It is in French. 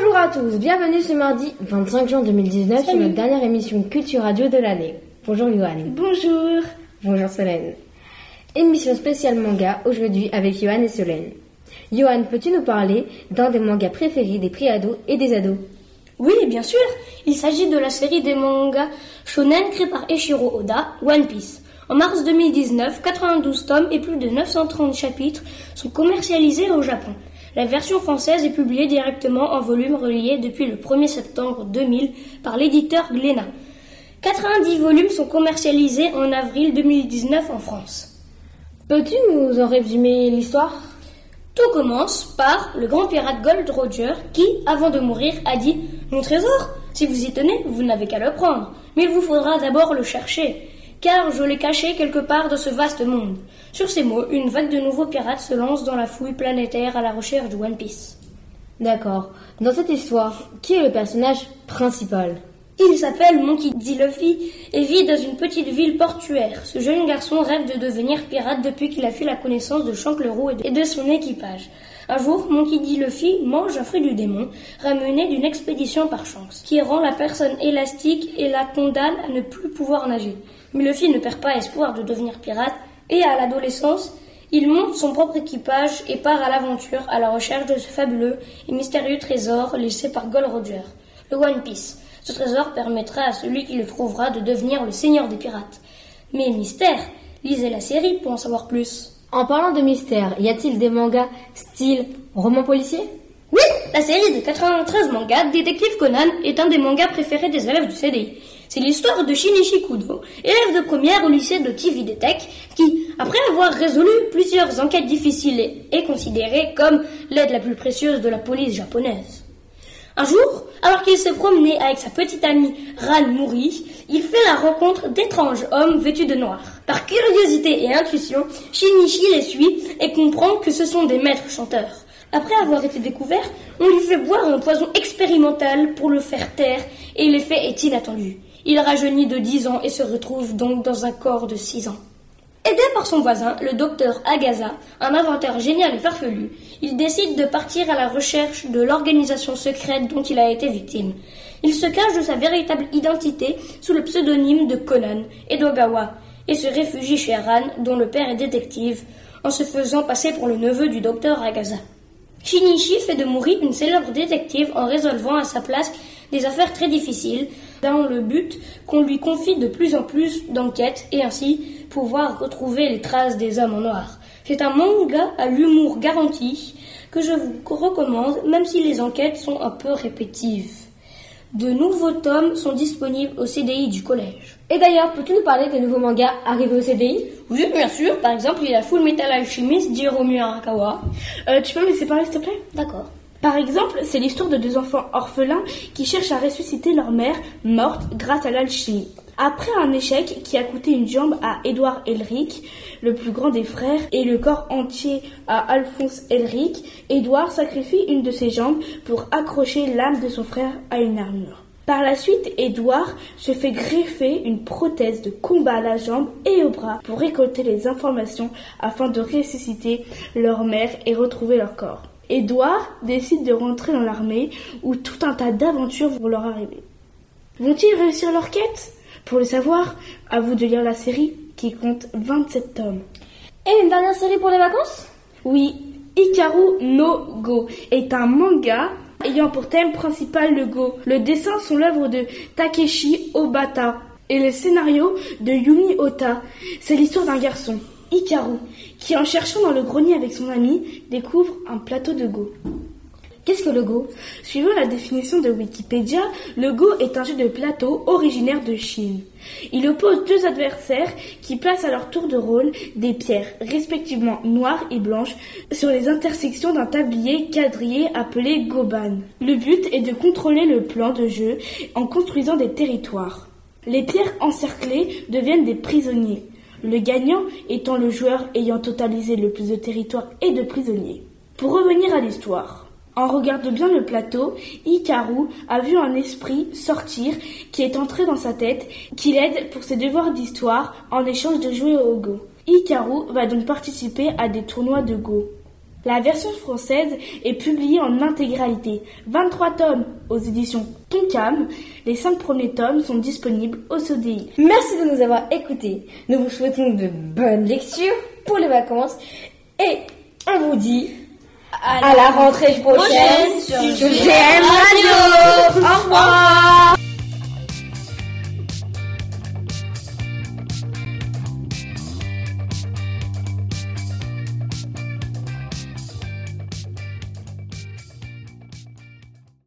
Bonjour à tous, bienvenue ce mardi 25 juin 2019 sur notre dernière émission Culture Radio de l'année. Bonjour Johan. Bonjour. Bonjour Solène. Émission spéciale manga aujourd'hui avec Johan et Solène. Johan, peux-tu nous parler d'un des mangas préférés des pré-ados et des ados? Oui, bien sûr. Il s'agit de la série des mangas shonen créée par Eshiro Oda, One Piece. En mars 2019, 92 tomes et plus de 930 chapitres sont commercialisés au Japon. La version française est publiée directement en volume relié depuis le 1er septembre 2000 par l'éditeur Glénat. 90 volumes sont commercialisés en avril 2019 en France. Peux-tu nous en résumer l'histoire? Tout commence par le grand pirate Gold Roger qui, avant de mourir, a dit Mon trésor, si vous y tenez, vous n'avez qu'à le prendre, mais il vous faudra d'abord le chercher car je l'ai caché quelque part de ce vaste monde. Sur ces mots, une vague de nouveaux pirates se lance dans la fouille planétaire à la recherche de One Piece. D'accord. Dans cette histoire, qui est le personnage principal? Il s'appelle Monkey D. Luffy et vit dans une petite ville portuaire. Ce jeune garçon rêve de devenir pirate depuis qu'il a fait la connaissance de Shank le Roux et de son équipage. Un jour, Monkey D. Luffy mange un fruit du démon, ramené d'une expédition par chance, qui rend la personne élastique et la condamne à ne plus pouvoir nager. Mais Luffy ne perd pas espoir de devenir pirate et à l'adolescence, il monte son propre équipage et part à l'aventure à la recherche de ce fabuleux et mystérieux trésor laissé par Gold Roger, le One Piece. Ce trésor permettra à celui qui le trouvera de devenir le seigneur des pirates. Mais mystère, lisez la série pour en savoir plus. En parlant de mystère, y a-t-il des mangas style roman policier? Oui, la série de 93 mangas Détective Conan est un des mangas préférés des élèves du CDI. C'est l'histoire de Shinichi Kudo, élève de première au lycée de Tividetech, qui, après avoir résolu plusieurs enquêtes difficiles, est considéré comme l'aide la plus précieuse de la police japonaise. Un jour, alors qu'il se promenait avec sa petite amie Ran Muri, il fait la rencontre d'étranges hommes vêtus de noir. Par curiosité et intuition, Shinichi les suit et comprend que ce sont des maîtres chanteurs. Après avoir été découvert, on lui fait boire un poison expérimental pour le faire taire et l'effet est inattendu. Il rajeunit de 10 ans et se retrouve donc dans un corps de 6 ans. Aidé par son voisin, le docteur Agaza, un inventeur génial et farfelu, il décide de partir à la recherche de l'organisation secrète dont il a été victime. Il se cache de sa véritable identité sous le pseudonyme de Conan, Edogawa, et se réfugie chez Aran, dont le père est détective, en se faisant passer pour le neveu du docteur Agaza. Shinichi fait de Mori une célèbre détective en résolvant à sa place des affaires très difficiles, dans le but qu'on lui confie de plus en plus d'enquêtes et ainsi pouvoir retrouver les traces des hommes en noir. C'est un manga à l'humour garanti que je vous recommande même si les enquêtes sont un peu répétives. De nouveaux tomes sont disponibles au CDI du collège. Et d'ailleurs, peux-tu nous parler des nouveaux mangas arrivés au CDI Oui, bien sûr. Par exemple, il y a Full Metal Alchemist d'Hiromu Arakawa. Euh, tu peux me laisser parler, s'il te plaît? D'accord. Par exemple, c'est l'histoire de deux enfants orphelins qui cherchent à ressusciter leur mère morte grâce à l'alchimie. Après un échec qui a coûté une jambe à Edouard Elric, le plus grand des frères, et le corps entier à Alphonse Elric, Edouard sacrifie une de ses jambes pour accrocher l'âme de son frère à une armure. Par la suite, Edouard se fait greffer une prothèse de combat à la jambe et au bras pour récolter les informations afin de ressusciter leur mère et retrouver leur corps. Edouard décide de rentrer dans l'armée où tout un tas d'aventures vont leur arriver. Vont-ils réussir leur quête? Pour le savoir, à vous de lire la série qui compte 27 tomes. Et une dernière série pour les vacances? Oui, Hikaru no Go est un manga ayant pour thème principal le Go. Le dessin sont l'œuvre de Takeshi Obata et le scénario de Yumi Ota. C'est l'histoire d'un garçon, Hikaru, qui en cherchant dans le grenier avec son ami, découvre un plateau de Go. Qu'est-ce que le Go? Suivant la définition de Wikipédia, le Go est un jeu de plateau originaire de Chine. Il oppose deux adversaires qui placent à leur tour de rôle des pierres, respectivement noires et blanches, sur les intersections d'un tablier quadrillé appelé Goban. Le but est de contrôler le plan de jeu en construisant des territoires. Les pierres encerclées deviennent des prisonniers, le gagnant étant le joueur ayant totalisé le plus de territoires et de prisonniers. Pour revenir à l'histoire, en regardant bien le plateau, Hikaru a vu un esprit sortir qui est entré dans sa tête, qui l'aide pour ses devoirs d'histoire en échange de jouer au Go. Hikaru va donc participer à des tournois de Go. La version française est publiée en intégralité, 23 tomes aux éditions Tonkam. Les 5 premiers tomes sont disponibles au CDI. Merci de nous avoir écoutés. Nous vous souhaitons de bonnes lectures pour les vacances et on vous dit à la rentrée prochaine, prochaine sur GM Radio. Au revoir.